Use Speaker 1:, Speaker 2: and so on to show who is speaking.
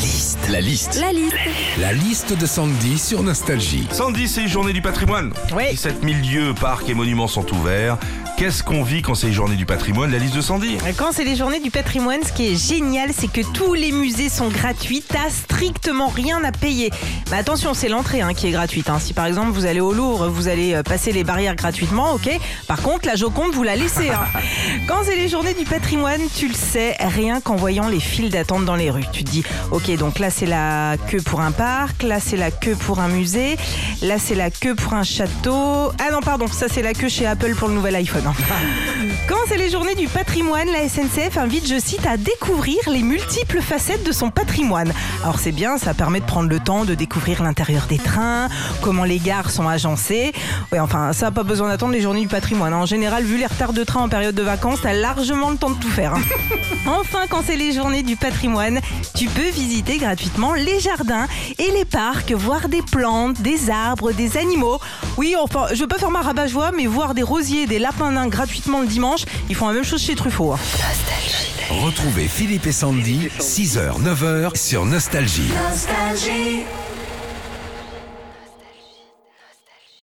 Speaker 1: liste. La liste.
Speaker 2: La liste.
Speaker 1: La liste de Sandy sur Nostalgie.
Speaker 3: Sandy, c'est journée du patrimoine.
Speaker 2: Oui.
Speaker 3: 17 000 lieux, parcs et monuments sont ouverts. Qu'est-ce qu'on vit quand c'est journée du patrimoine La liste de Sandy?
Speaker 2: Quand c'est les journées du patrimoine, ce qui est génial, c'est que tous les musées sont gratuits. T'as strictement rien à payer. Mais attention, c'est l'entrée hein, qui est gratuite. hein. Si par exemple vous allez au Louvre, vous allez euh, passer les barrières gratuitement, ok. Par contre, la Joconde, vous la laissez. hein. Quand c'est les journées du patrimoine, tu le sais, rien qu'en voyant les files d'attente dans les rues. Tu te dis, ok, donc là c'est la queue pour un parc, là c'est la queue pour un musée, là c'est la queue pour un château. Ah non, pardon, ça c'est la queue chez Apple pour le nouvel iPhone. Quand c'est les journées du patrimoine, la SNCF invite, je cite, à découvrir les multiples facettes de son patrimoine. Alors c'est bien, ça permet de prendre le temps de découvrir l'intérieur des trains, comment les gares sont agencées. Ouais, enfin, ça n'a pas besoin d'attendre les journées du patrimoine. En général, vu les retards de train en période de vacances, t'as largement le temps de tout faire. hein. Enfin, quand c'est les journées du patrimoine, tu peux visiter gratuitement les jardins et les parcs, voir des plantes, des arbres, des animaux. Oui, enfin, je veux pas faire ma rabat-joie, mais voir des rosiers, des lapins nains gratuitement le dimanche, ils font la même chose chez Truffaut. hein.
Speaker 1: Retrouvez Philippe et Sandy, 6h, 9h sur Nostalgie.
Speaker 4: Nostalgie.